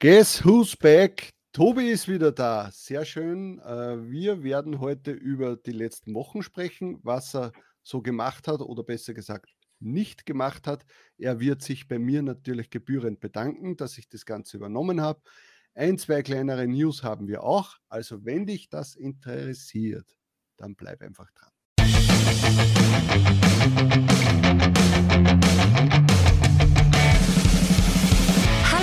Guess who's back? Tobi ist wieder da. Sehr schön. Äh, wir werden heute über die letzten Wochen sprechen, was er so gemacht hat oder besser gesagt nicht gemacht hat. Er wird sich bei mir natürlich gebührend bedanken, dass ich das Ganze übernommen habe. Ein, zwei kleinere News haben wir auch. Also wenn dich das interessiert, dann bleib einfach dran.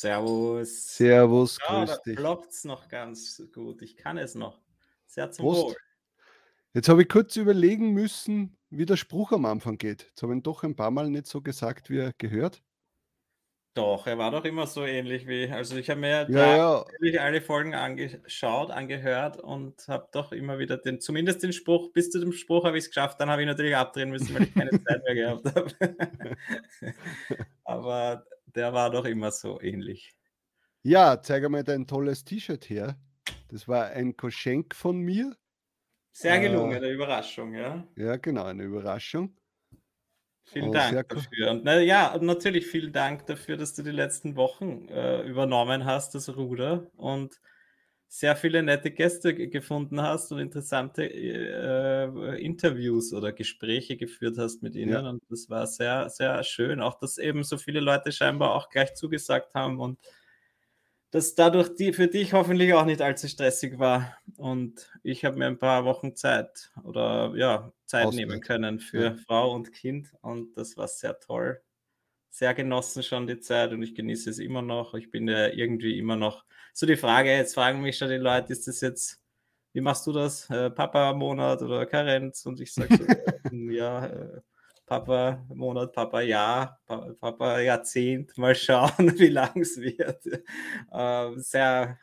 Servus. Servus, ja, grüß da dich. ploppt es noch ganz gut. Ich kann es noch. Sehr zum Prost. Wohl. Jetzt habe ich kurz überlegen müssen, wie der Spruch am Anfang geht. Jetzt habe ich ihn doch ein paar Mal nicht so gesagt, wie er gehört. Doch, er war doch immer so ähnlich wie. Also ich habe mir Ja, ja, alle Folgen angeschaut, angehört und habe doch immer wieder den, zumindest den Spruch, bis zu dem Spruch habe ich es geschafft, dann habe ich natürlich abdrehen müssen, weil ich keine Zeit mehr gehabt habe. Aber der war doch immer so ähnlich. ja, zeig mal dein tolles T-Shirt her. Das war ein Geschenk von mir. Sehr Äh, gelungen, eine Überraschung, ja. Ja, genau, eine Überraschung. Vielen Oh, Dank dafür. Und na, ja, und natürlich vielen Dank dafür, dass du die letzten Wochen äh, übernommen hast, das Ruder, und sehr viele nette Gäste ge- gefunden hast und interessante äh, Interviews oder Gespräche geführt hast mit ihnen. Ja. Und das war sehr, sehr schön. Auch, dass eben so viele Leute scheinbar auch gleich zugesagt haben und dass dadurch die für dich hoffentlich auch nicht allzu stressig war. Und ich habe mir ein paar Wochen Zeit oder ja, Zeit Auszeit. nehmen können für Ja. Frau und Kind. Und das war sehr toll. Sehr genossen schon die Zeit und ich genieße es immer noch. Ich bin ja irgendwie immer noch. So die Frage, jetzt fragen mich schon die Leute, ist das jetzt, wie machst du das? Äh, Papa-Monat oder Karenz? Und ich sage so, äh, ja, äh, Papa-Monat, Papa-Jahr, Pa- Papa-Jahrzehnt. Mal schauen, wie lang es wird. Äh, sehr,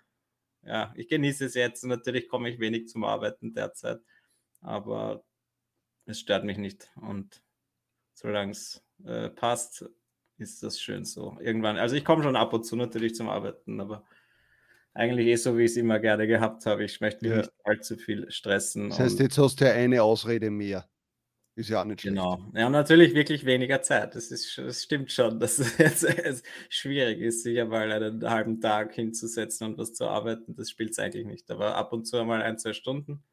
ja, ich genieße es jetzt. Natürlich komme ich wenig zum Arbeiten derzeit, aber es stört mich nicht. Und solange es äh, passt, ist das schön so. Irgendwann, also ich komme schon ab und zu natürlich zum Arbeiten, aber eigentlich eh so, wie ich es immer gerne gehabt habe. Ich möchte mich Ja. nicht allzu viel stressen. Das heißt, jetzt hast du ja eine Ausrede mehr. Ist ja auch nicht schlecht. Genau. Ja, natürlich wirklich weniger Zeit. Das, ist, das stimmt schon, dass es jetzt es schwierig ist, sich einmal einen halben Tag hinzusetzen und was zu arbeiten. Das spielt es eigentlich nicht. Aber ab und zu einmal ein, zwei Stunden,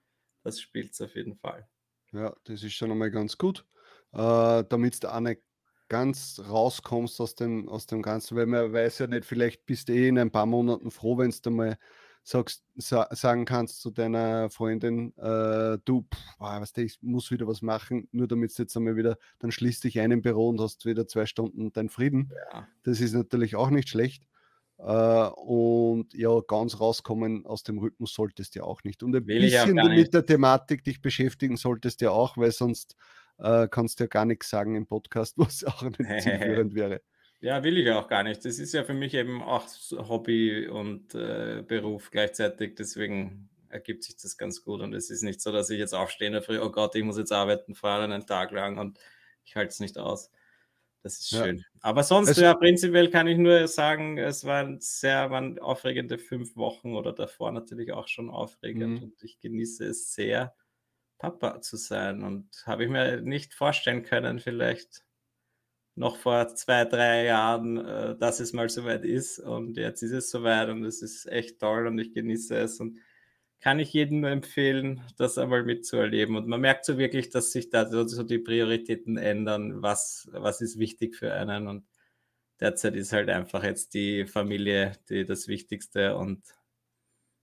das spielt es auf jeden Fall. Ja, das ist schon einmal ganz gut, äh, damit du auch nicht ganz rauskommst aus dem, aus dem Ganzen, weil man weiß ja nicht, vielleicht bist du eh in ein paar Monaten froh, wenn du mal sagst, sa sagen kannst zu deiner Freundin, äh, du, pff, weißt du, ich muss wieder was machen, nur damit du jetzt einmal wieder, dann schließt dich ein im Büro und hast wieder zwei Stunden deinen Frieden. Ja, Das ist natürlich auch nicht schlecht. Äh, und ja, ganz rauskommen aus dem Rhythmus solltest du ja auch nicht. Und ein Will bisschen mit der Thematik dich beschäftigen solltest du ja auch, weil sonst äh, kannst du ja gar nichts sagen im Podcast, was auch nicht zielführend wäre. ja, will ich auch gar nicht. Das ist ja für mich eben auch Hobby und äh, Beruf gleichzeitig. Deswegen ergibt sich das ganz gut. Und es ist nicht so, dass ich jetzt aufstehe der Früh, oh Gott, ich muss jetzt arbeiten fahren einen Tag lang und ich halte es nicht aus. Das ist Ja. schön. Aber sonst, Es- ja, prinzipiell kann ich nur sagen, es waren sehr waren aufregende fünf Wochen oder davor natürlich auch schon aufregend Mhm. und ich genieße es sehr, Papa zu sein und habe ich mir nicht vorstellen können, vielleicht noch vor zwei, drei Jahren, äh, dass es mal soweit ist und jetzt ist es soweit und es ist echt toll und ich genieße es und kann ich jedem nur empfehlen, das einmal mitzuerleben. Und man merkt so wirklich, dass sich da so, die Prioritäten ändern, was, was ist wichtig für einen. Und derzeit ist halt einfach jetzt die Familie die, das Wichtigste und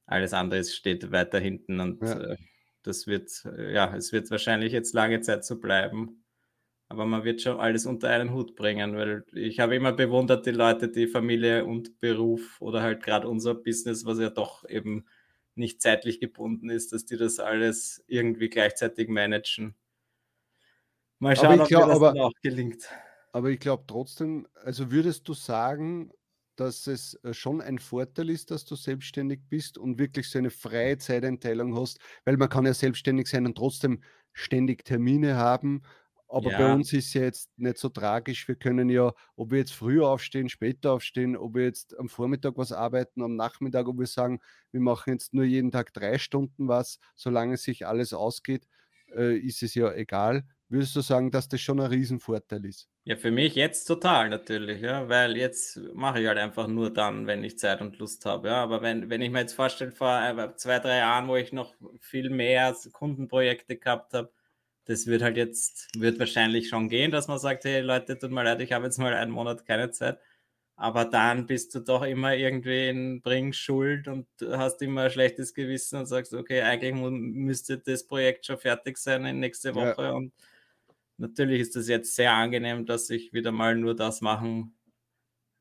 alles andere steht weiter hinten. Und Ja. äh, das wird, äh, ja, es wird wahrscheinlich jetzt lange Zeit so bleiben. Aber man wird schon alles unter einen Hut bringen, weil ich habe immer bewundert die Leute, die Familie und Beruf oder halt gerade unser Business, was ja doch eben nicht zeitlich gebunden ist, dass die das alles irgendwie gleichzeitig managen. Mal Aber schauen, ich ob glaub- das aber- dann auch gelingt. Aber ich glaube trotzdem, also würdest du sagen, dass es äh, schon ein Vorteil ist, dass du selbstständig bist und wirklich so eine freie Zeiteinteilung hast, weil man kann ja selbstständig sein und trotzdem ständig Termine haben. Aber bei Ja, uns ist ja jetzt nicht so tragisch. Wir können ja, ob wir jetzt früher aufstehen, später aufstehen, ob wir jetzt am Vormittag was arbeiten, am Nachmittag, ob wir sagen, wir machen jetzt nur jeden Tag drei Stunden was, solange sich alles ausgeht, äh, ist es ja egal. Würdest du sagen, dass das schon ein Riesenvorteil ist? ja, für mich jetzt total natürlich, ja, weil jetzt mache ich halt einfach nur dann, wenn ich Zeit und Lust habe, ja. Aber wenn, wenn ich mir jetzt vorstelle, vor äh, zwei, drei Jahren, wo ich noch viel mehr Kundenprojekte gehabt habe, das wird halt jetzt, wird wahrscheinlich schon gehen, dass man sagt, hey Leute, tut mir leid, ich habe jetzt mal einen Monat keine Zeit. Aber dann bist du doch immer irgendwie in Bringschuld und hast immer ein schlechtes Gewissen und sagst, okay, eigentlich müsste das Projekt schon fertig sein in nächste Ja. Woche. Und natürlich ist das jetzt sehr angenehm, dass ich wieder mal nur das machen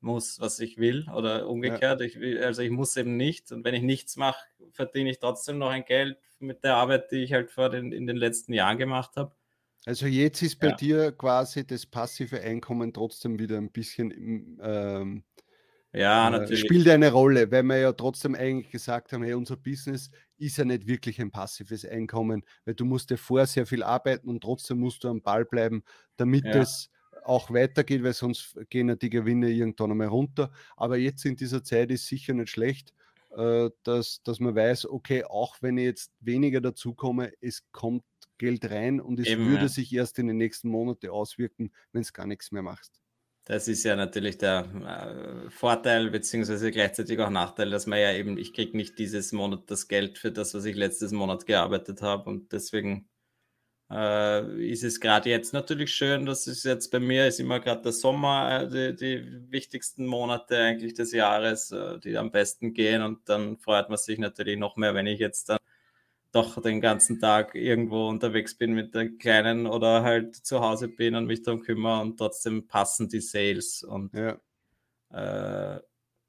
muss, was ich will oder umgekehrt. Ich will, also ich muss eben nicht. Und wenn ich nichts mache, verdiene ich trotzdem noch ein Geld mit der Arbeit, die ich halt vor den, in den letzten Jahren gemacht habe. Also jetzt ist bei Ja. dir quasi das passive Einkommen trotzdem wieder ein bisschen im, ähm, Ja, äh, natürlich. spielt eine Rolle, weil wir ja trotzdem eigentlich gesagt haben, hey, unser Business ist ja nicht wirklich ein passives Einkommen, weil du musst ja vorher sehr viel arbeiten und trotzdem musst du am Ball bleiben, damit Ja. es auch weitergeht, weil sonst gehen ja die Gewinne irgendwann einmal runter. Aber jetzt in dieser Zeit ist sicher nicht schlecht, äh, dass, dass man weiß, okay, auch wenn ich jetzt weniger dazukomme, es kommt Geld rein und es Eben, würde ja. sich erst in den nächsten Monaten auswirken, wenn es gar nichts mehr machst. Das ist ja natürlich der äh, Vorteil, beziehungsweise gleichzeitig auch Nachteil, dass man ja eben, ich kriege nicht dieses Monat das Geld für das, was ich letztes Monat gearbeitet habe. Und deswegen äh, ist es gerade jetzt natürlich schön, dass es jetzt bei mir ist immer gerade der Sommer, äh, die, die wichtigsten Monate eigentlich des Jahres, äh, die am besten gehen. Und dann freut man sich natürlich noch mehr, wenn ich jetzt dann doch den ganzen Tag irgendwo unterwegs bin mit der Kleinen oder halt zu Hause bin und mich darum kümmere und trotzdem passen die Sales. Und Ja. äh,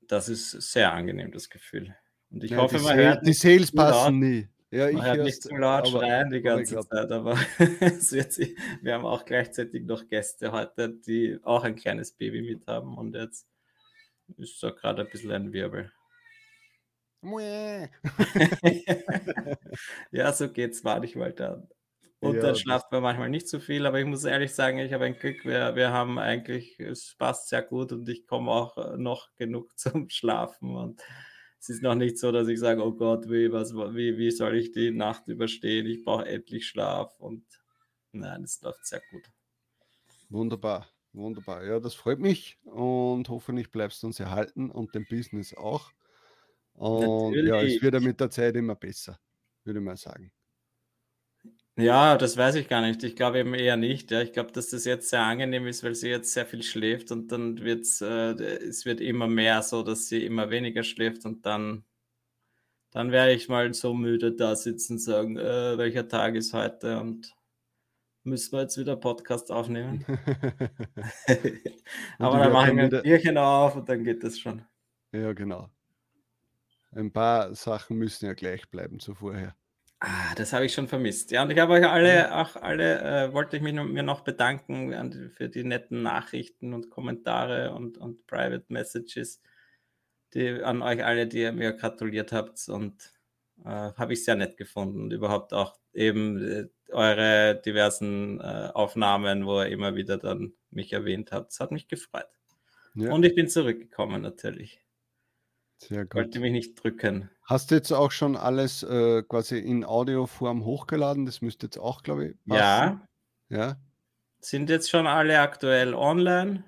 das ist sehr angenehm, das Gefühl. Und ich Ja, hoffe, die, man Sal- hört, die Sales zu laut. passen nie. Ja, ich hört nicht zu laut aber- schreien die ich ganze Zeit, aber es wird sie, wir haben auch gleichzeitig noch Gäste heute, die auch ein kleines Baby mit haben und jetzt ist da gerade ein bisschen ein Wirbel. Ja, so geht's manchmal dann. Und Ja, dann schlaft man manchmal nicht so viel, aber ich muss ehrlich sagen, ich habe ein Glück, wir, wir haben eigentlich, es passt sehr gut und ich komme auch äh, noch genug zum Schlafen und es ist noch nicht so, dass ich sage, oh Gott, wie, was, wie, wie soll ich die Nacht überstehen? Ich brauche endlich Schlaf und nein, es läuft sehr gut. Wunderbar, wunderbar. Ja, das freut mich und hoffentlich bleibst du uns erhalten und dem Business auch. Und ja, es Natürlich. wird ja mit der Zeit immer besser, würde ich mal sagen. Ja, das weiß ich gar nicht. Ich glaube eben eher nicht. Ja. Ich glaube, dass das jetzt sehr angenehm ist, weil sie jetzt sehr viel schläft und dann wird äh, es wird immer mehr so, dass sie immer weniger schläft und dann, dann werde ich mal so müde da sitzen und sagen, äh, welcher Tag ist heute und müssen wir jetzt wieder Podcast aufnehmen. Aber dann mache ich werden mir ein Bierchen auf und dann geht das schon. Ja, genau. Ein paar Sachen müssen ja gleich bleiben zu vorher. Ah, das habe ich schon vermisst. Ja, und ich habe euch alle, auch alle, äh, wollte ich mich noch, mir noch bedanken an, für die netten Nachrichten und Kommentare und, und Private Messages, die an euch alle, die ihr mir gratuliert habt. Und äh, habe ich sehr nett gefunden. Und überhaupt auch eben äh, eure diversen äh, Aufnahmen, wo ihr immer wieder dann mich erwähnt habt. Es hat mich gefreut. Ja, Und ich bin zurückgekommen natürlich. Sehr Ich wollte gut. mich nicht drücken. Hast du jetzt auch schon alles äh, quasi in Audioform hochgeladen? Das müsste jetzt auch, glaube ich, passen. Ja, Ja. Sind jetzt schon alle aktuell online?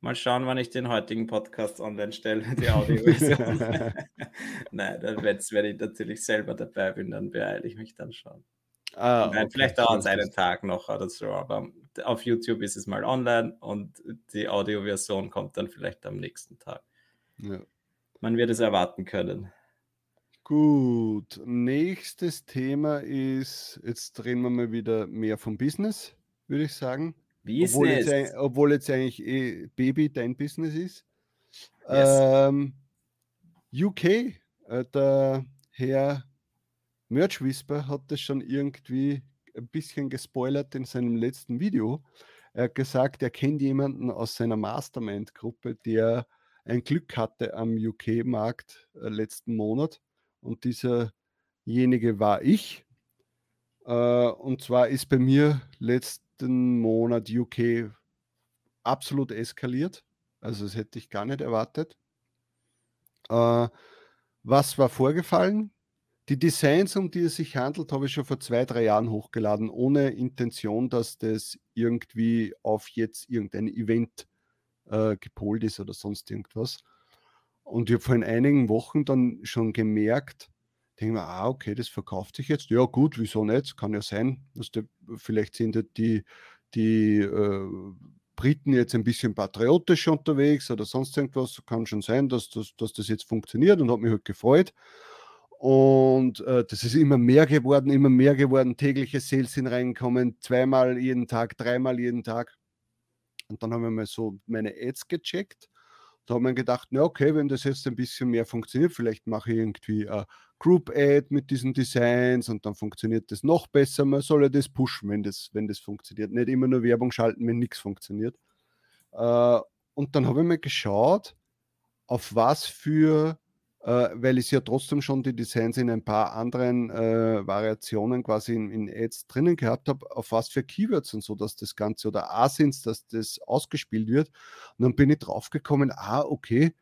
Mal schauen, wann ich den heutigen Podcast online stelle, die Audioversion. Nein, wenn ich natürlich selber dabei bin, dann beeile ich mich dann schon. Ah, Nein, okay, vielleicht dauert es einen. Tag noch oder so, aber auf YouTube ist es mal online und die Audioversion kommt dann vielleicht am nächsten Tag. Ja. Man wird es erwarten können. Gut, nächstes Thema ist, jetzt drehen wir mal wieder mehr vom Business, würde ich sagen. Obwohl jetzt, Business. obwohl jetzt eigentlich eh Baby dein Business ist. Yes. Ähm, UK, äh, der Herr Merch Whisper hat das schon irgendwie ein bisschen gespoilert in seinem letzten Video. Er hat gesagt, er kennt jemanden aus seiner Mastermind-Gruppe, der ein Glück hatte am UK-Markt äh, letzten Monat. Und dieserjenige war ich. Äh, und zwar ist bei mir letzten Monat UK absolut eskaliert. Also das hätte ich gar nicht erwartet. Äh, was war vorgefallen? Die Designs, um die es sich handelt, habe ich schon vor zwei, drei Jahren hochgeladen, ohne Intention, dass das irgendwie auf jetzt irgendein Event äh, gepolt ist oder sonst irgendwas. Und ich habe vor einigen Wochen dann schon gemerkt, denke mir, ah, okay, das verkauft sich jetzt. Ja, gut, wieso nicht? Kann ja sein, dass die, vielleicht sind die, die äh, Briten jetzt ein bisschen patriotisch unterwegs oder sonst irgendwas. Kann schon sein, dass das, dass das jetzt funktioniert und hat mich halt gefreut. Und äh, das ist immer mehr geworden, immer mehr geworden. Tägliche Sales sind reingekommen, zweimal jeden Tag, dreimal jeden Tag. Und dann haben wir mal so meine Ads gecheckt. Da haben wir gedacht, na okay, wenn das jetzt ein bisschen mehr funktioniert, vielleicht mache ich irgendwie eine Group Ad mit diesen Designs und dann funktioniert das noch besser. Man soll ja das pushen, wenn das, wenn das funktioniert. Nicht immer nur Werbung schalten, wenn nichts funktioniert. Äh, und dann habe ich mal geschaut, auf was für äh, weil ich ja trotzdem schon die Designs in ein paar anderen äh, Variationen quasi in, in, Ads drinnen gehabt habe, auf was für Keywords und so, dass das Ganze oder A-Sins, dass das ausgespielt wird. Und dann bin ich draufgekommen, ah, okay,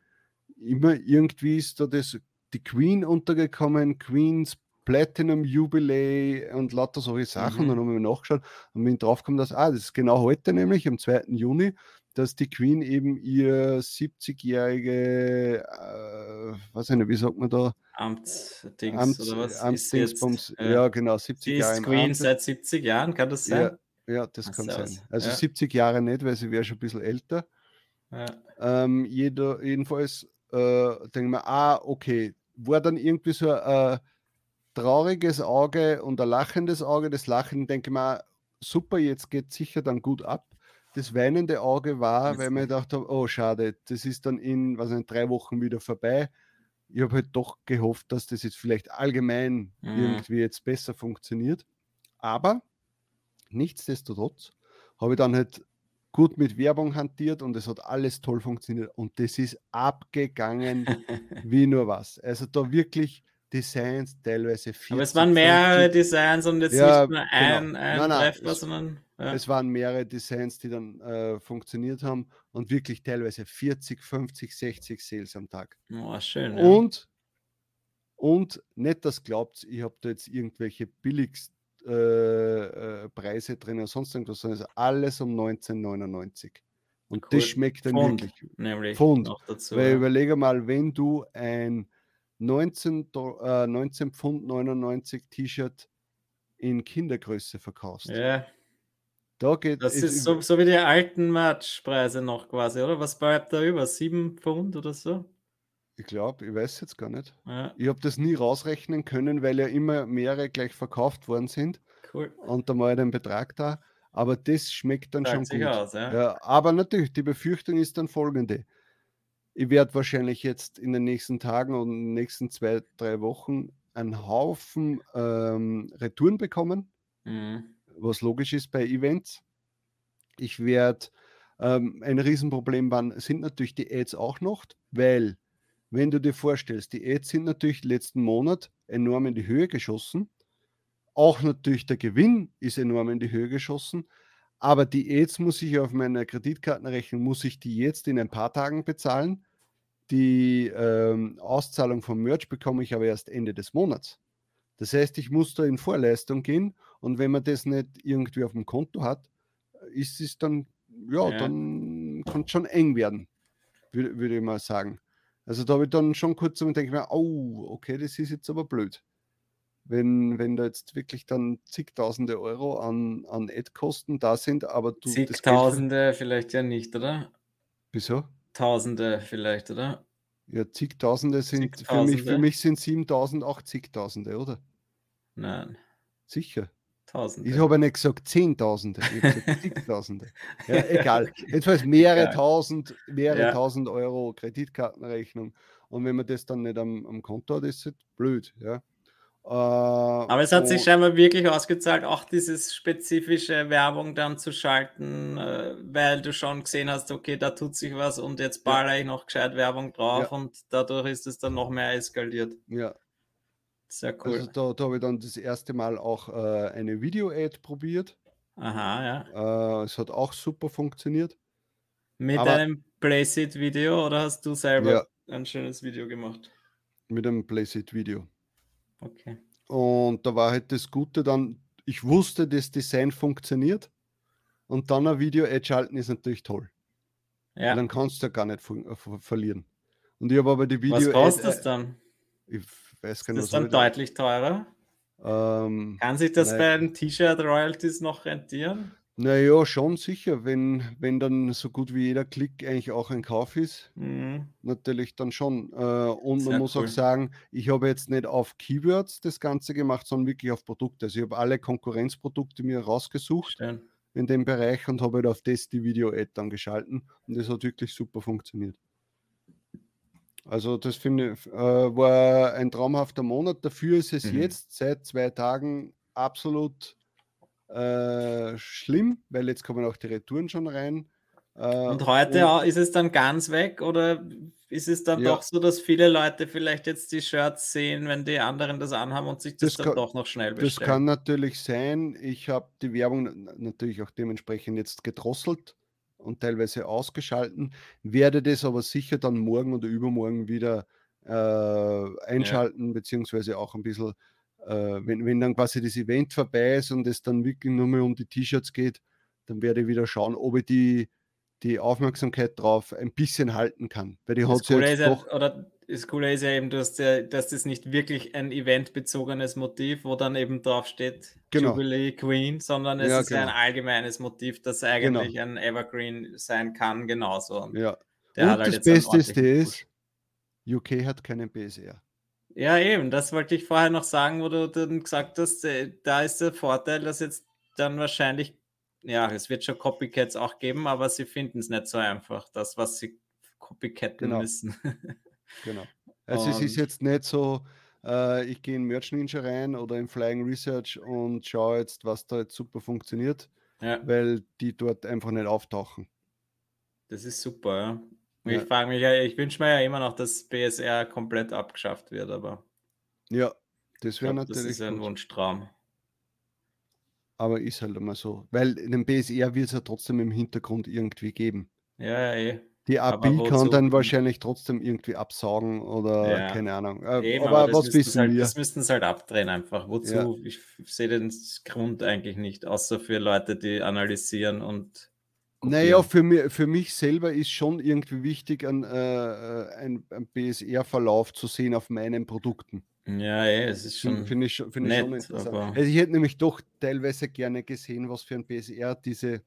immer irgendwie ist da das, die Queen untergekommen, Queens Platinum Jubilee und lauter solche Sachen. Mhm. Dann habe ich nachgeschaut und bin draufgekommen, dass, ah, das ist genau heute nämlich, am 2. Juni, dass die Queen eben ihr 70-jährige, äh, was nicht, wie sagt man da? Amtsdings Amts, oder was? Amtsdingsbums, ja. ja, genau, 70 sie Jahre. ist Queen Amt. seit 70 Jahren, kann das sein? Ja, ja das Ach, kann sein. Also ja. 70 Jahre nicht, weil sie wäre schon ein bisschen älter. Ja. Ähm, jeder, jedenfalls äh, denke ich mir, ah, okay, war dann irgendwie so ein trauriges Auge und ein lachendes Auge. Das Lachen, denke ich mir, super, jetzt geht sicher dann gut ab das weinende Auge war, weil man gedacht habe, oh schade, das ist dann in was in drei Wochen wieder vorbei. Ich habe halt doch gehofft, dass das jetzt vielleicht allgemein mhm. irgendwie jetzt besser funktioniert. Aber nichtsdestotrotz habe ich dann halt gut mit Werbung hantiert und es hat alles toll funktioniert und das ist abgegangen wie nur was. Also da wirklich Designs, teilweise 40. Aber es waren mehrere Designs und jetzt ja, nicht nur ein, genau. ein nein, nein, Treffer, sondern. Ja. Es waren mehrere Designs, die dann äh, funktioniert haben und wirklich teilweise 40, 50, 60 Sales am Tag. Oh, schön. Ja. Und, und nicht, dass glaubt, ich habe da jetzt irgendwelche Billigpreise äh, äh, drin oder sonst irgendwas, sondern es ist alles um 1999. Und cool. das schmeckt dann Pfund, wirklich. Nämlich Pfund. Dazu, Weil ja. überlege mal, wenn du ein 19, äh, 19 Pfund 99 T-Shirt in Kindergröße verkaufst. Ja. Da geht das ist, so, so, wie die alten Matchpreise noch quasi, oder? Was bleibt da über? 7 Pfund oder so? Ich glaube, ich weiß jetzt gar nicht. Ja. Ich habe das nie rausrechnen können, weil ja immer mehrere gleich verkauft worden sind. Cool. Und da mal den Betrag da. Aber das schmeckt dann Sagt schon gut. Aus, ja. Ja, aber natürlich, die Befürchtung ist dann folgende ich werde wahrscheinlich jetzt in den nächsten Tagen und in den nächsten zwei, drei Wochen einen Haufen ähm, Retouren bekommen, mhm. Was logisch ist bei Events. Ich werde ähm, ein Riesenproblem waren, sind natürlich die Ads auch noch, weil, wenn du dir vorstellst, die Ads sind natürlich letzten Monat enorm in die Höhe geschossen. Auch natürlich der Gewinn ist enorm in die Höhe geschossen. Aber die Ads muss ich auf meiner Kreditkartenrechnung, muss ich die jetzt in ein paar Tagen bezahlen. Die ähm, Auszahlung vom Merch bekomme ich aber erst Ende des Monats. Das heißt, ich muss da in Vorleistung gehen und wenn man das nicht irgendwie auf dem Konto hat, ist es dann, ja, ja. dann kann es schon eng werden, würde, würde ich mal sagen. Also da habe ich dann schon kurz und denke mir, oh, okay, das ist jetzt aber blöd wenn, wenn da jetzt wirklich dann zigtausende Euro an, an Ad-Kosten da sind, aber du. Zigtausende vielleicht ja nicht, oder? Wieso? Tausende vielleicht, oder? Ja, zigtausende sind, zigtausende? Für, mich, für mich sind 7000 auch zigtausende, oder? Nein. Sicher. Tausende. Ich habe nicht gesagt Zehntausende, ich gesagt Zigtausende. Ja, egal. Jedenfalls mehrere ja. tausend, mehrere ja. tausend Euro Kreditkartenrechnung. Und wenn man das dann nicht am, am Konto hat, ist es blöd. Ja. Äh, Aber es hat sich scheinbar wirklich ausgezahlt, auch dieses spezifische Werbung dann zu schalten, äh, weil du schon gesehen hast, okay, da tut sich was und jetzt baller ich noch gescheit Werbung drauf Ja. und dadurch ist es dann noch mehr eskaliert. ja, Sehr cool. also da, da habe ich dann das erste Mal auch äh, eine Video-Ad probiert. Aha, ja. Äh, es hat auch super funktioniert. Mit Aber- einem Playset-Video oder hast du selber Ja. ein schönes Video gemacht? mit einem Playset-Video. Okay. Und da war halt das Gute dann, ich wusste, das Design funktioniert. Und dann ein Video-Ad schalten ist natürlich toll. Ja. Dann kannst du ja gar nicht ver äh, ver verlieren. Und ich habe aber die Was Video kostet das dann? Ich weiß Ist gar nicht, das hab dann ich da- deutlich teurer? Ähm, Kann sich das Nein. bei den T-Shirt-Royalties noch rentieren? naja, schon sicher, wenn, wenn dann so gut wie jeder Klick eigentlich auch ein Kauf ist, Mhm. natürlich dann schon. Äh, und Sehr man muss cool. auch sagen, ich habe jetzt nicht auf Keywords das Ganze gemacht, sondern wirklich auf Produkte. Also ich habe alle Konkurrenzprodukte mir rausgesucht Schön. in dem Bereich und habe halt auf das die Video-Ad dann geschalten und das hat wirklich super funktioniert. Also das finde ich, äh, war ein traumhafter Monat. Dafür ist es Mhm. jetzt seit zwei Tagen absolut äh, schlimm, weil jetzt kommen auch die Retouren schon rein. Äh, Und heute au- ist es dann ganz weg oder ist es dann Ja. doch so, dass viele Leute vielleicht jetzt die Shirts sehen, wenn die anderen das anhaben und sich das, Das dann kann- doch noch schnell Das bestellen? kann natürlich sein. Ich habe die Werbung natürlich auch dementsprechend jetzt gedrosselt und teilweise ausgeschalten, werde das aber sicher dann morgen oder übermorgen wieder äh, einschalten, beziehungsweise auch ein bisschen, äh, wenn, wenn dann quasi das Event vorbei ist und es dann wirklich nur mehr um die T-Shirts geht, dann werde ich wieder schauen, ob ich die, die Aufmerksamkeit drauf ein bisschen halten kann. Weil die hat Das sie Coole, jetzt ja, doch, oder das Coole ist ja eben, dass, der, dass das nicht wirklich ein eventbezogenes Motiv, wo dann eben drauf steht Genau. Jubilee Queen, sondern es Ja, ist ja ein genau. allgemeines Motiv, das eigentlich ein Evergreen sein kann, genauso. Und ja. der hat Und halt das Beste ist das. UK hat keinen BSR. Ja, eben, das wollte ich vorher noch sagen, wo du dann gesagt hast, äh, da ist der Vorteil, dass jetzt dann wahrscheinlich, ja, es wird schon Copycats auch geben, aber sie finden es nicht so einfach, das, was sie copycatten Genau. müssen. Genau. Also es ist Und- jetzt nicht so, äh, ich gehe in Merch Ninja rein oder in Flying Research und schaue jetzt, was da jetzt super funktioniert, ja, weil die dort einfach nicht auftauchen. das ist super, ja. Und Ja. Ich frage mich ja, ich wünsche mir ja immer noch, dass BSR komplett abgeschafft wird, aber Ja, das ich wäre glaube, das natürlich ist ein gut, Wunschtraum. aber ist halt immer so. Weil den BSR wird es ja trotzdem im Hintergrund irgendwie geben. Ja, ja, eh. Die Aber API kann dann wahrscheinlich trotzdem irgendwie absaugen oder Ja. keine Ahnung. Äh, Eben, aber das was wissen halt, wir? Das müssten sie halt abdrehen einfach. Wozu? Ja. Ich sehe den Grund eigentlich nicht, außer für Leute, die analysieren und. Naja, kopieren. für mich, für mich selber ist schon irgendwie wichtig, ein, äh, ein, ein BSR-Verlauf zu sehen auf meinen Produkten. Ja, eh, es ist Finde schon. find ich, find ich schon interessant. aber- Also ich hätte nämlich doch teilweise gerne gesehen, was für ein BSR diese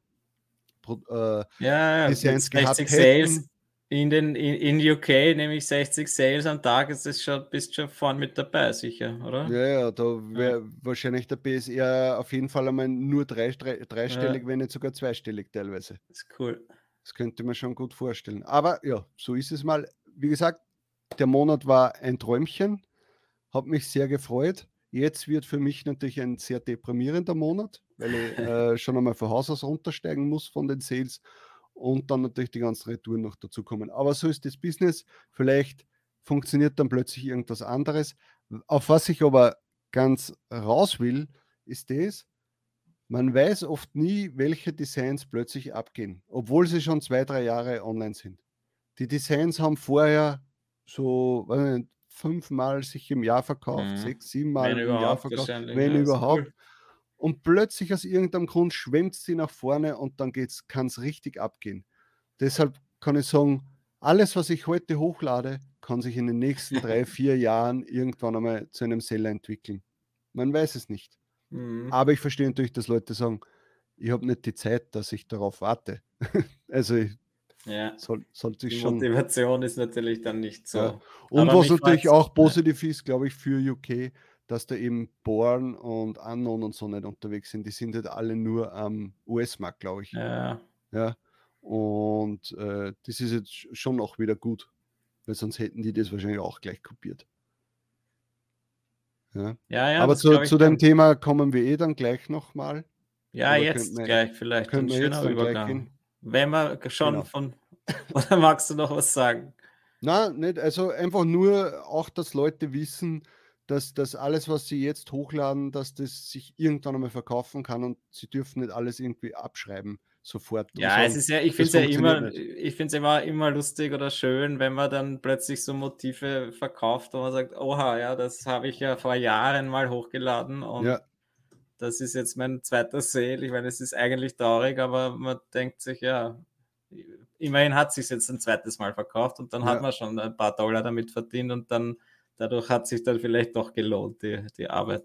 äh, Ja, ja, Designs mit gehabt 60 Sales hätten. in, den, in, in UK, nämlich 60 Sales am Tag, ist das schon, bist schon vorn mit dabei, sicher, oder? Ja, ja, da wäre wahrscheinlich der BSR auf jeden Fall einmal nur drei, drei, dreistellig, wenn nicht sogar zweistellig teilweise. Das ist cool. Das könnte man schon gut vorstellen. Aber ja, so ist es mal. Wie gesagt, der Monat war ein Träumchen, hat mich sehr gefreut. Jetzt wird für mich natürlich ein sehr deprimierender Monat, weil ich äh, schon einmal von Haus aus runtersteigen muss von den Sales und dann natürlich die ganzen Retouren noch dazu kommen. Aber so ist das Business. Vielleicht funktioniert dann plötzlich irgendwas anderes. Auf was ich aber ganz raus will, ist das, man weiß oft nie, welche Designs plötzlich abgehen, obwohl sie schon zwei, drei Jahre online sind. Die Designs haben vorher so nicht, fünfmal sich im Jahr verkauft, Mhm. sechs, siebenmal im Jahr verkauft, wenn ja, überhaupt. cool. Und plötzlich aus irgendeinem Grund schwemmt sie nach vorne und dann kann es richtig abgehen. Deshalb kann ich sagen, alles, was ich heute hochlade, kann sich in den nächsten drei, vier Jahren irgendwann einmal zu einem Seller entwickeln. Man weiß es nicht. Mhm. Aber ich verstehe natürlich, dass Leute sagen, ich habe nicht die Zeit, dass ich darauf warte. also ich Ja, soll, sollte die ich schon. Motivation ist natürlich dann nicht so. Ja. Und Aber was natürlich auch positiv ist, glaube ich, für UK, dass da eben Born und Unknown und so nicht unterwegs sind. Die sind halt alle nur am US-Markt, glaube ich. Ja, Ja. Und äh, das ist jetzt sch- schon auch wieder gut, weil sonst hätten die das wahrscheinlich auch gleich kopiert. Ja. Ja, ja, Aber zu, zu dem. Thema kommen wir eh dann gleich nochmal. Ja, Oder jetzt wir- gleich vielleicht. könnten Ein wir jetzt Übergang. Wenn wir schon Genau. von. Oder magst du noch was sagen? Na, nicht, also einfach nur auch, dass Leute wissen, dass das alles, was sie jetzt hochladen, dass das sich irgendwann einmal verkaufen kann und sie dürfen nicht alles irgendwie abschreiben sofort. und Ja, sagen, es ist ja, ich finde es ja immer, nicht. ich finde es immer, immer lustig oder schön, wenn man dann plötzlich so Motive verkauft, wo man sagt, oha, ja, das habe ich ja vor Jahren mal hochgeladen und Ja, das ist jetzt mein zweiter Sale. Ich meine, es ist eigentlich traurig, aber man denkt sich, ja, immerhin hat sich jetzt ein zweites Mal verkauft und dann Ja. hat man schon ein paar Dollar damit verdient und dann dadurch hat sich dann vielleicht doch gelohnt, die, die Arbeit.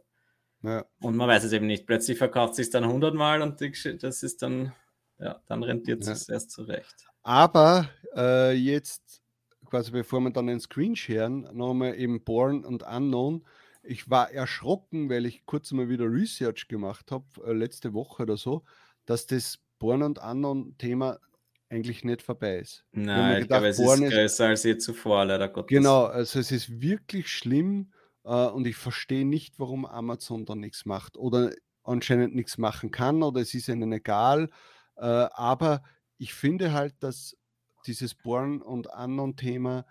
ja, Und man weiß es eben nicht. Plötzlich verkauft sich dann 100 Mal und die, das ist dann, ja, dann rentiert Ja. es erst zurecht. aber äh, jetzt, quasi bevor wir dann den Screen sharen, nochmal eben Born und Unknown. Ich war erschrocken, weil ich kurz mal wieder Research gemacht habe, äh, letzte Woche oder so, dass das Born und Unknown Thema eigentlich nicht vorbei ist. Nein, ich gedacht, glaube, es ist ist- größer als je zuvor, leider Gottes. Genau, also es ist wirklich schlimm äh, und ich verstehe nicht, warum Amazon da nichts macht oder anscheinend nichts machen kann oder es ist ihnen egal. Äh, aber ich finde halt, dass dieses Born und Unknown-Thema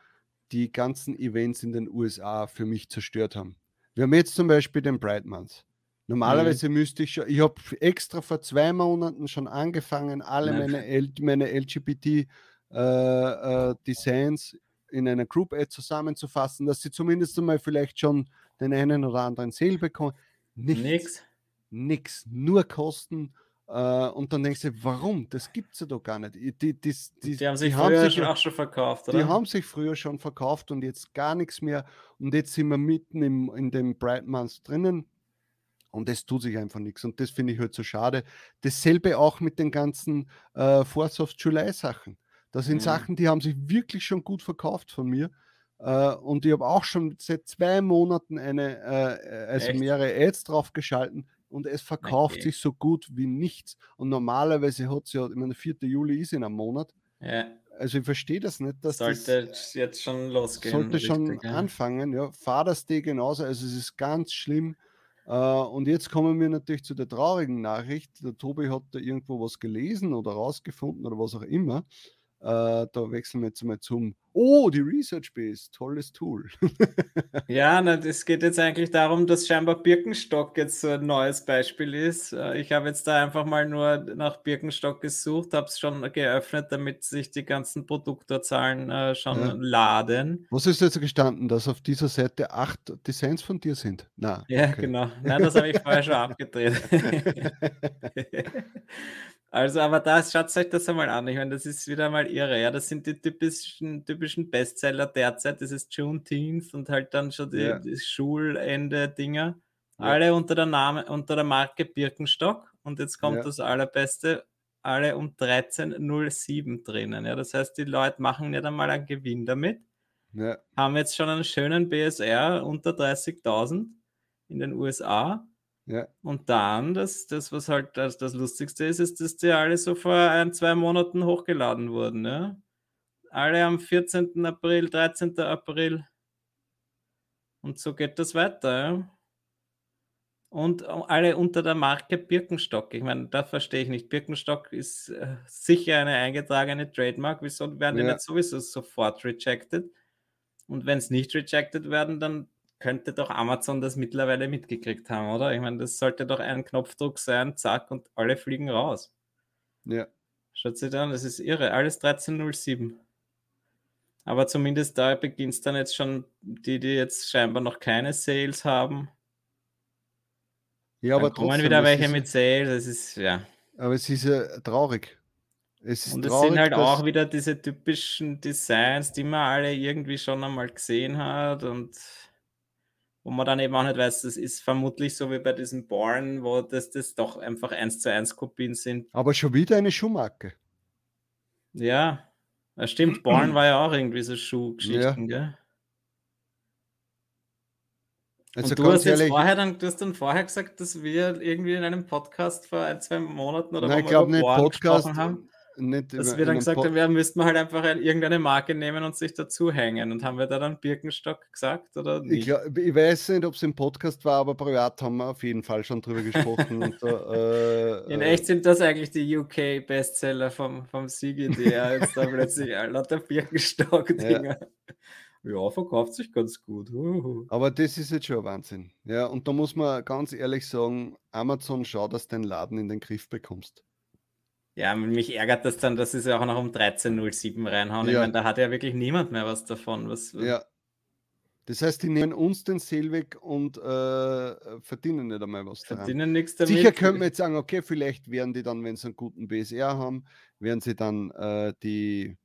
die ganzen Events in den USA für mich zerstört haben. Wir haben jetzt zum Beispiel den Bright Month. Normalerweise müsste ich schon, ich habe extra vor zwei Monaten schon angefangen, alle meine, L, meine LGBT-Designs in einer Group-Ad zusammenzufassen, dass sie zumindest einmal vielleicht schon den einen oder anderen Sale bekommen. Nichts. Nix. Nix. Nur Kosten. Äh, und dann denkst du, warum? Das gibt es ja doch gar nicht. Die, die, die, die, Die haben sich haben früher sich schon auch schon verkauft, oder? die haben sich früher schon verkauft und jetzt gar nichts mehr. Und jetzt sind wir mitten im, in dem Bright Month drinnen und es tut sich einfach nichts. Und das finde ich halt so schade. Dasselbe auch mit den ganzen äh, Force of July Sachen. Das sind Mhm. Sachen, die haben sich wirklich schon gut verkauft von mir. Äh, und ich habe auch schon seit zwei Monaten eine, äh, also Echt? mehrere Ads drauf geschalten und es verkauft Okay. sich so gut wie nichts. Und normalerweise hat es ja, ich meine, der 4. Juli ist in einem Monat. Ja, Also ich verstehe das nicht, dass das sollte jetzt schon losgehen. sollte schon richtig, ja. anfangen. Ja. Father's Day genauso, also es ist ganz schlimm. Äh, und jetzt kommen wir natürlich zu der traurigen Nachricht. Der Tobi hat da irgendwo was gelesen oder rausgefunden oder was auch immer. Äh, da wechseln wir jetzt mal zum Oh, die Research Base, tolles Tool. Ja, na, es geht jetzt eigentlich darum, dass scheinbar Birkenstock jetzt so ein neues Beispiel ist. Äh, Ich habe jetzt da einfach mal nur nach Birkenstock gesucht, habe es schon geöffnet, damit sich die ganzen Produktorzahlen äh, schon Ja. laden. Was ist jetzt gestanden, dass auf dieser Seite acht Designs von dir sind? Na, Ja, okay. genau. Nein, das habe ich vorher schon abgedreht. Also, aber da schaut euch das einmal an. Ich meine, das ist wieder mal irre. Ja, das sind die typischen, typischen Bestseller derzeit. Das ist Juneteenth und halt dann schon die, Ja. die Schulende-Dinger. Ja. Alle unter der Name, unter der Marke Birkenstock. Und jetzt kommt Ja. das Allerbeste, alle um 13,07 drinnen. Ja, das heißt, die Leute machen nicht einmal einen Gewinn damit Ja, haben jetzt schon einen schönen BSR unter 30.000 in den USA. Ja, Und dann, das, das was halt das, das Lustigste ist, ist, dass die alle so vor ein, zwei Monaten hochgeladen wurden. Ja? Alle am 14. April, 13. April. Und so geht das weiter. Ja? Und alle unter der Marke Birkenstock. Ich meine, das verstehe ich nicht. Birkenstock ist äh, sicher eine eingetragene Trademark. Wieso werden die Ja. nicht sowieso sofort rejected? Und wenn es nicht rejected werden, dann könnte doch Amazon das mittlerweile mitgekriegt haben, oder? Ich meine, das sollte doch ein Knopfdruck sein, zack, und alle fliegen raus. ja. Schaut sich an, das ist irre. Alles 13.07. Aber zumindest da beginnt es dann jetzt schon, die, die jetzt scheinbar noch keine Sales haben. Ja, dann aber kommen trotzdem, wieder welche ist, mit Sales. Das ist, ja. aber es ist ja traurig. Es ist Und es traurig, sind halt auch wieder diese typischen Designs, die man alle irgendwie schon einmal gesehen hat und wo man dann eben auch nicht weiß, das ist vermutlich so wie bei diesem Born, wo das, das doch einfach eins zu eins Kopien sind. Aber schon wieder eine Schuhmarke. Ja, das stimmt. Born war ja auch irgendwie so Schuhgeschichten, gell? Also und du hast jetzt ehrlich, vorher dann, du hast dann vorher gesagt, dass wir irgendwie in einem Podcast vor ein, zwei Monaten oder nein, wo ich glaube nicht Podcast. haben. Nicht Dass wir dann gesagt Po- haben, wir müssten halt einfach ein- irgendeine Marke nehmen und sich dazu hängen. Und haben wir da dann Birkenstock gesagt oder Ich, nicht? glaub, ich weiß nicht, ob es im Podcast war, aber privat haben wir auf jeden Fall schon drüber gesprochen. und, äh, In äh, echt sind das eigentlich die UK-Bestseller vom, vom Sigi, die er jetzt da plötzlich lauter Birkenstock-Dinger. Ja. verkauft sich ganz gut. Aber das ist jetzt schon Wahnsinn. Ja, und da muss man ganz ehrlich sagen, Amazon, schau, dass du den Laden in den Griff bekommst. Ja, mich ärgert das dann, dass sie es ja auch noch um 13.07 reinhauen. Ich Ja. meine, da hat ja wirklich niemand mehr was davon. Was, Ja. Das heißt, die nehmen uns den Sale weg und äh, verdienen nicht einmal was verdienen nichts damit. Sicher könnte man jetzt sagen, okay, vielleicht werden die dann, wenn sie einen guten BSR haben, werden sie dann äh, die,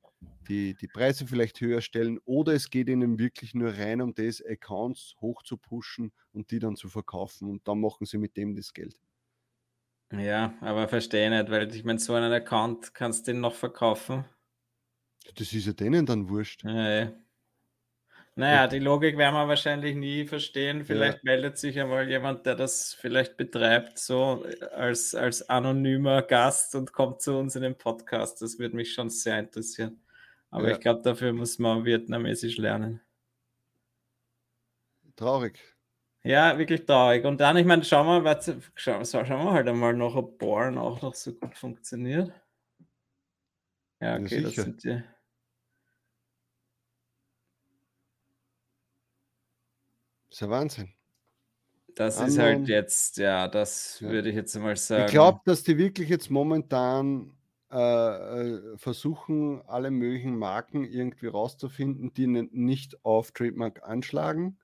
die, die Preise vielleicht höher stellen oder es geht ihnen wirklich nur rein um das, Accounts hoch zu pushen und die dann zu verkaufen und dann machen sie mit dem das Geld. Ja, aber verstehe nicht, weil ich meine, so einen Account kannst du den noch verkaufen. Das ist ja denen dann wurscht. Ja, ja. Naja, die Logik werden wir wahrscheinlich nie verstehen. Vielleicht meldet sich einmal jemand, der das vielleicht betreibt, so als, als anonymer Gast und kommt zu uns in den Podcast. Das würde mich schon sehr interessieren. Aber Ja. ich glaube, dafür muss man Vietnamesisch lernen. Traurig. Ja, wirklich traurig. Und dann, ich meine, schauen wir, schauen, schauen wir halt einmal noch, ob Born auch noch so gut funktioniert. Ja, Ja, okay, das sicher. sind die. Das ist ein Wahnsinn. Das ist halt jetzt, ja, das Ja. würde ich jetzt mal sagen. Ich glaube, dass die wirklich jetzt momentan äh, äh, versuchen, alle möglichen Marken irgendwie rauszufinden, die ne- nicht auf Trademark anschlagen.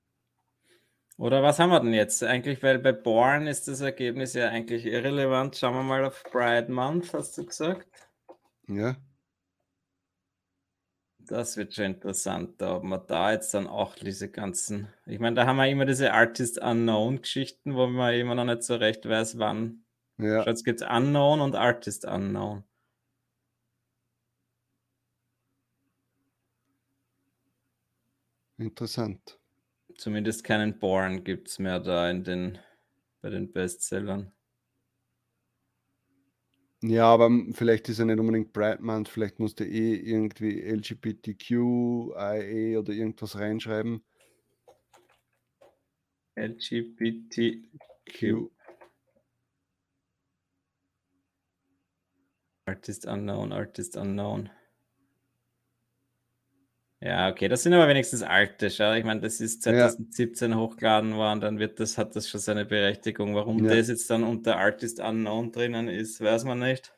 Oder was haben wir denn jetzt? Eigentlich, weil bei Born ist das Ergebnis ja eigentlich irrelevant. Schauen wir mal auf Pride Month, hast du gesagt? Ja, Das wird schon interessant, da ob man da jetzt dann auch diese ganzen. Ich meine, da haben wir immer diese Artist Unknown-Geschichten, wo man immer noch nicht so recht weiß, wann. ja. Schau, Jetzt gibt es Unknown und Artist Unknown. Interessant. Zumindest keinen Born gibt es mehr da in den, bei den Bestsellern. Ja, aber vielleicht ist er nicht unbedingt Brightman, vielleicht musste eh irgendwie LGBTQIA oder irgendwas reinschreiben. LGBTQ. Artist Unknown, Artist Unknown. Ja, okay, das sind aber wenigstens alte, schau. Ich meine, das ist Ja. 2017 hochgeladen worden, dann wird das, hat das schon seine Berechtigung. Warum Ja. das jetzt dann unter Artist Unknown drinnen ist, weiß man nicht.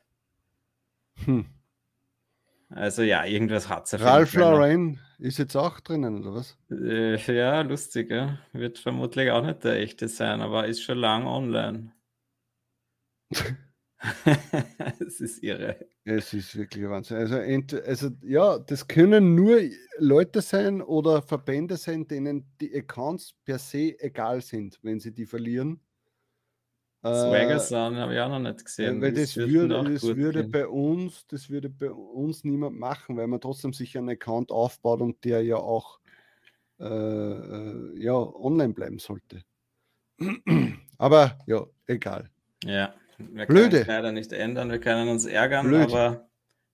Hm. Also ja, irgendwas hat es Ralph Lauren ist jetzt auch drinnen, oder was? Äh, ja, lustig, ja. Wird vermutlich auch nicht der echte sein, aber ist schon lang online. Es ist irre. Es ist wirklich Wahnsinn. Also, also ja, das können nur Leute sein oder Verbände sein, denen die Accounts per se egal sind, wenn sie die verlieren. Swagger Äh, Sound habe ich auch noch nicht gesehen. weil das würde, das würde gehen. bei uns, das würde bei uns niemand machen, weil man trotzdem sich einen Account aufbaut und der ja auch äh, äh, ja, online bleiben sollte. Aber ja, egal. Ja, wir können Blöde. es leider nicht ändern, wir können uns ärgern, Blöd. aber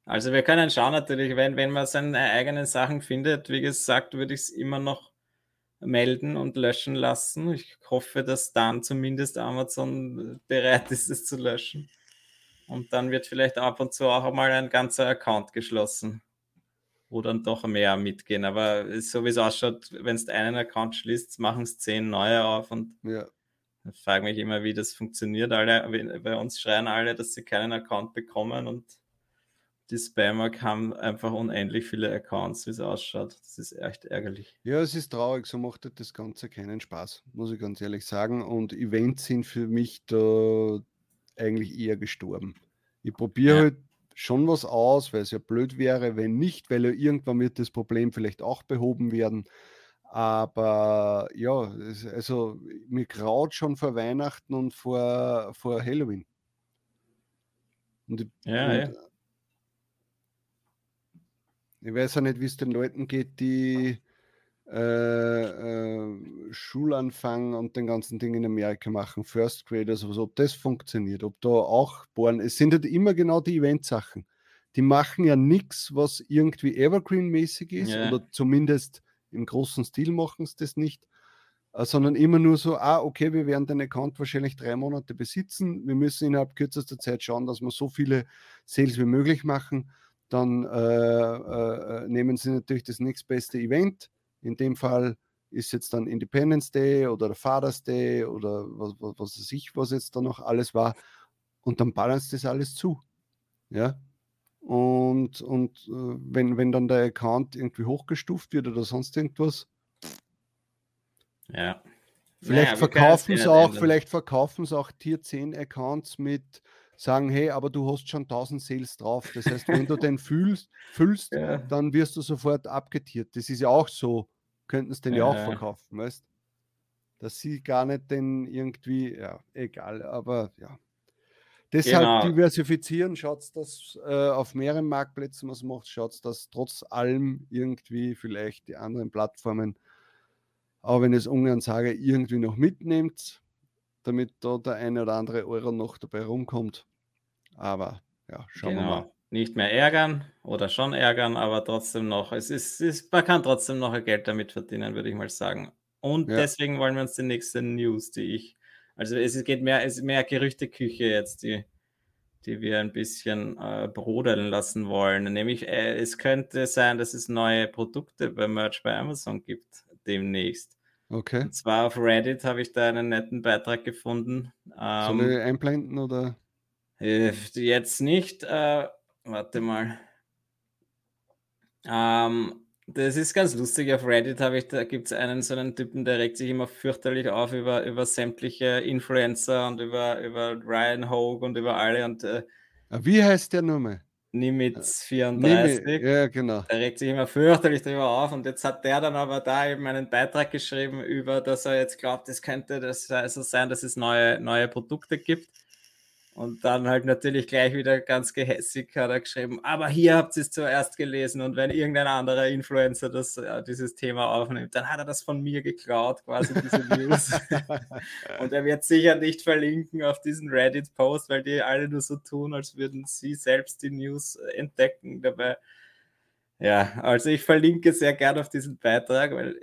also wir können schauen natürlich, wenn, wenn man seine eigenen Sachen findet, wie gesagt, würde ich es immer noch melden und löschen lassen. Ich hoffe, dass dann zumindest Amazon bereit ist, es zu löschen. Und dann wird vielleicht ab und zu auch mal ein ganzer Account geschlossen, wo dann doch mehr mitgehen. Aber so wie es ausschaut, wenn es einen Account schließt, machen es zehn neue auf und Ja, ich frage mich immer, wie das funktioniert. Alle, bei uns schreien alle, dass sie keinen Account bekommen und die Spammer haben einfach unendlich viele Accounts, wie es ausschaut. Das ist echt ärgerlich. ja, es ist traurig, so macht halt das Ganze keinen Spaß, muss ich ganz ehrlich sagen. Und Events sind für mich da eigentlich eher gestorben. Ich probiere Ja. halt schon was aus, weil es ja blöd wäre, wenn nicht, weil ja irgendwann wird das Problem vielleicht auch behoben werden. Aber ja, also mir graut schon vor Weihnachten und vor, vor Halloween. Und, ich- Ja, und ja. ich weiß auch nicht, wie es den Leuten geht, die äh, äh, Schulanfang und den ganzen Ding in Amerika machen, First Grade, also ob das funktioniert, ob da auch bohren. Es sind halt immer genau die Eventsachen. die machen ja nichts, was irgendwie Evergreen-mäßig ist, Ja. oder zumindest im großen Stil machen sie das nicht, äh, sondern immer nur so, ah, okay, wir werden den Account wahrscheinlich drei Monate besitzen. Wir müssen innerhalb kürzester Zeit schauen, dass wir so viele Sales wie möglich machen. Dann äh, äh, äh, nehmen sie natürlich das nächstbeste Event. In dem Fall ist jetzt dann Independence Day oder der Father's Day oder was, was, was weiß ich, was jetzt da noch alles war. Und dann balanciert das alles zu. Ja. Und, und äh, wenn, wenn dann der Account irgendwie hochgestuft wird oder sonst irgendwas, Ja. Vielleicht Naja, verkaufen es auch, vielleicht verkaufen es auch Tier 10 Accounts mit sagen, hey, aber du hast schon 1000 Sales drauf. Das heißt, wenn du den fühlst, füllst, Ja. dann wirst du sofort abgetiert. Das ist ja auch so, könnten es den ja auch Ja. verkaufen, weißt? Dass sie gar nicht den irgendwie, ja, egal, aber ja. Deshalb Genau. diversifizieren, schaut, dass äh, auf mehreren Marktplätzen was macht, schaut, dass trotz allem irgendwie vielleicht die anderen Plattformen auch wenn ich es ungern sage, irgendwie noch mitnehmt, damit da der eine oder andere Euro noch dabei rumkommt. Aber ja, schauen wir mal. Genau. Nicht mehr ärgern oder schon ärgern, aber trotzdem noch. Es ist, ist, man kann trotzdem noch Geld damit verdienen, würde ich mal sagen. Und Ja. deswegen wollen wir uns die nächste News, die ich, also es geht mehr, es ist mehr Gerüchteküche jetzt, die, die wir ein bisschen äh, brodeln lassen wollen. Nämlich, äh, es könnte sein, dass es neue Produkte bei Merch bei Amazon gibt demnächst. Okay. Und zwar auf Reddit habe ich da einen netten Beitrag gefunden. Ähm, Soll ich einblenden oder? äh, Jetzt nicht. Äh, warte mal. Ähm, das ist ganz lustig. Auf Reddit habe ich, da gibt es einen so einen Typen, der regt sich immer fürchterlich auf über, über sämtliche Influencer und über, über Ryan Hogue und über alle und äh, Ah, Wie heißt der Nummer? Nimitz Nimi- 34. Ja, genau. Der regt sich immer fürchterlich darüber auf und jetzt hat der dann aber da eben einen Beitrag geschrieben über, dass er jetzt glaubt, es könnte das also sein, dass es neue, neue Produkte gibt. Und dann halt natürlich gleich wieder ganz gehässig hat er geschrieben, aber hier habt ihr es zuerst gelesen und wenn irgendein anderer Influencer das, äh, dieses Thema aufnimmt, dann hat er das von mir geklaut, quasi diese News. Und er wird sicher nicht verlinken auf diesen Reddit-Post, weil die alle nur so tun, als würden sie selbst die News äh, entdecken. Dabei, ja, also ich verlinke sehr gern auf diesen Beitrag, weil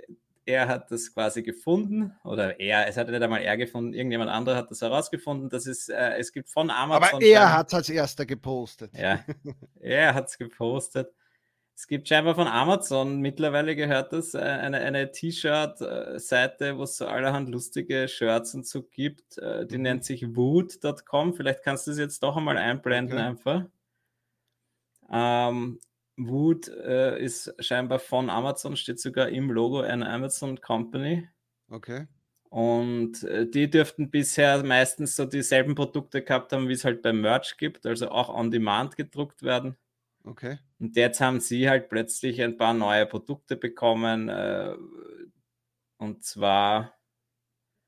er hat das quasi gefunden, oder er, es hat nicht einmal er gefunden, irgendjemand anderer hat das herausgefunden, dass es, äh, es gibt von Amazon. Aber er hat es als erster gepostet. ja, er hat es gepostet. Es gibt scheinbar von Amazon, mittlerweile gehört das, äh, eine, eine T-Shirt-Seite, wo es so allerhand lustige Shirts und so gibt. Äh, Die Mhm. nennt sich wood.com. Vielleicht kannst du es jetzt doch einmal einblenden Okay. einfach. Ähm, Wood äh, ist scheinbar von Amazon, steht sogar im Logo einer Amazon Company. Okay. Und äh, die dürften bisher meistens so dieselben Produkte gehabt haben, wie es halt beim Merch gibt, also auch on demand gedruckt werden. Okay. Und jetzt haben sie halt plötzlich ein paar neue Produkte bekommen. Äh, und zwar,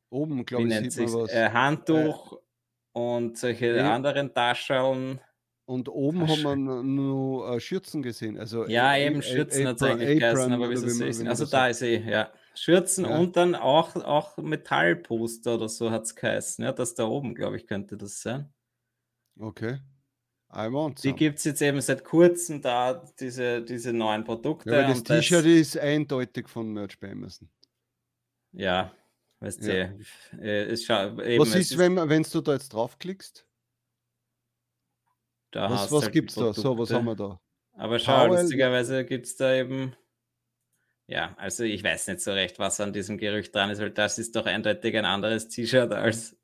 Oben, glaube ich, nennt sich äh, Handtuch und solche anderen Tascheln. Und oben Tasche. haben wir nur äh, Schürzen gesehen. Also Ja, A- eben Schürzen hat es eigentlich geheißen, aber wie wie man Also da ist eh, ja. Schürzen Ja. und dann auch, auch Metallposter oder so hat es geheißen. Ja, das da oben, glaube ich, könnte das sein. Okay. I want Die gibt es jetzt eben seit kurzem da, diese, diese neuen Produkte. Ja, das T-Shirt ist eindeutig von Merch bei Amazon. Ja, weißt du, Ja. äh, es scha- eben, Was es ist, wenn, wenn du da jetzt draufklickst? Da Was, was halt gibt's da? So, was haben wir da? Aber schau, Powell- lustigerweise gibt es da eben, ja, also ich weiß nicht so recht, was an diesem Gerücht dran ist, weil das ist doch eindeutig ein anderes T-Shirt als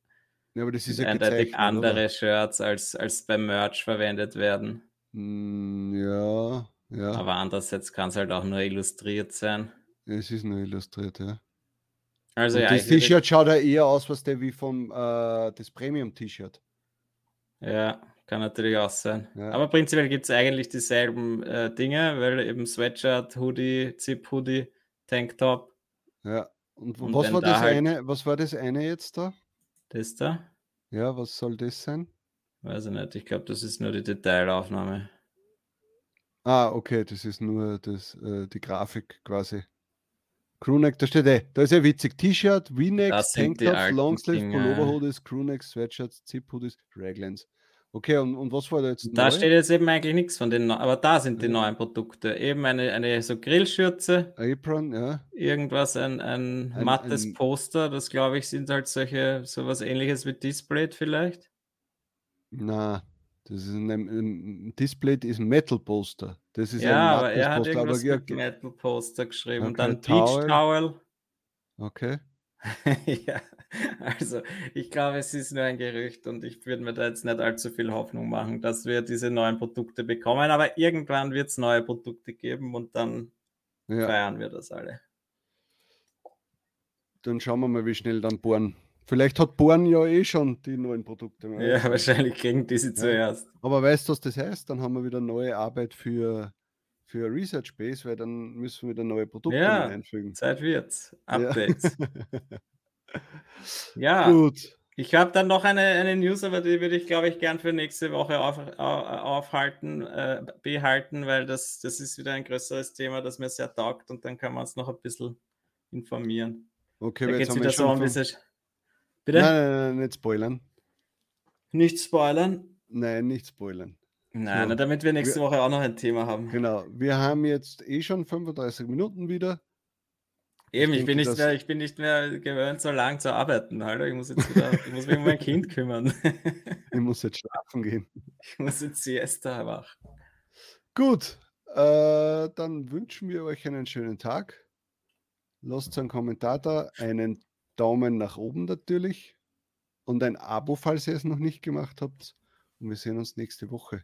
Ja, aber das ist ja eindeutig andere oder? Shirts als, als beim Merch verwendet werden. Hm, ja, ja. Aber andererseits kann es halt auch nur illustriert sein. Es ist nur illustriert, ja. Also Und ja, das T-Shirt schaut ja eher aus, was der wie vom äh, das Premium-T-Shirt. Ja, kann natürlich auch sein. Ja. Aber prinzipiell gibt es eigentlich dieselben äh, Dinge, weil eben Sweatshirt, Hoodie, Zip-Hoodie, Tanktop, Ja. Und, Und was war da das halt- eine? Was war das eine jetzt da? das da. Ja, was soll das sein? Weiß ich nicht, ich glaube, das ist nur die Detailaufnahme. Ah, okay, das ist nur das, äh, die Grafik quasi. Crewneck, da steht eh, da ist ja witzig. T-Shirt, V-Necks, Tanktops, Longsleeve, Dinge. Pullover Hoodies, Crewnecks, Sweatshirts, Zip Hoodies, Raglans. Okay, und, und was war da jetzt Da neu? steht jetzt eben eigentlich nichts von den, neu- aber da sind die Ja. neuen Produkte. Eben eine, eine so Grillschürze, Apron, ja. irgendwas, ein, ein, Ein- mattes ein- Poster, das glaube ich sind halt solche, sowas ähnliches wie Display vielleicht. Na, das ist ein, ein Display ist ein Metal Poster. Das ist ja, ein aber er hat Poster. Aber irgendwas ja, mit Metal Poster geschrieben und Okay, dann Beach Towel. Towel. okay. ja, also ich glaube, es ist nur ein Gerücht und ich würde mir da jetzt nicht allzu viel Hoffnung machen, dass wir diese neuen Produkte bekommen, aber irgendwann wird es neue Produkte geben und dann Ja, feiern wir das alle. dann schauen wir mal, wie schnell dann Born. Vielleicht hat Born ja eh schon die neuen Produkte. Ja, wahrscheinlich kriegen die sie zuerst. Aber weißt du, was das heißt? Dann haben wir wieder neue Arbeit für, für Research Base, weil dann müssen wir wieder neue Produkte Ja. einfügen. Zeit wird's. Ja. Updates. Ja, Gut. ich habe dann noch eine, eine News, aber die würde ich, glaube ich, gern für nächste Woche auf, au- aufhalten, äh, behalten, weil das, das ist wieder ein größeres Thema, das mir sehr taugt und dann kann man uns noch ein bisschen informieren. Okay, Da jetzt haben wieder so schon fünf- diese. Bitte? Nein, nein, nein, nicht spoilern. Nicht spoilern. Nein, nicht spoilern. Nein, So. damit wir nächste Woche auch noch ein Thema haben. Genau. Wir haben jetzt eh schon 35 Minuten wieder. Eben, ich, denke, bin nicht mehr, ich bin nicht mehr gewöhnt, so lang zu arbeiten. Hallo, ich muss jetzt wieder, ich muss mich um mein Kind kümmern. Ich muss jetzt schlafen gehen. ich muss jetzt Siesta machen. Gut, äh, dann wünschen wir euch einen schönen Tag. Lasst einen Kommentar da, einen Daumen nach oben natürlich und ein Abo, falls ihr es noch nicht gemacht habt. Und wir sehen uns nächste Woche.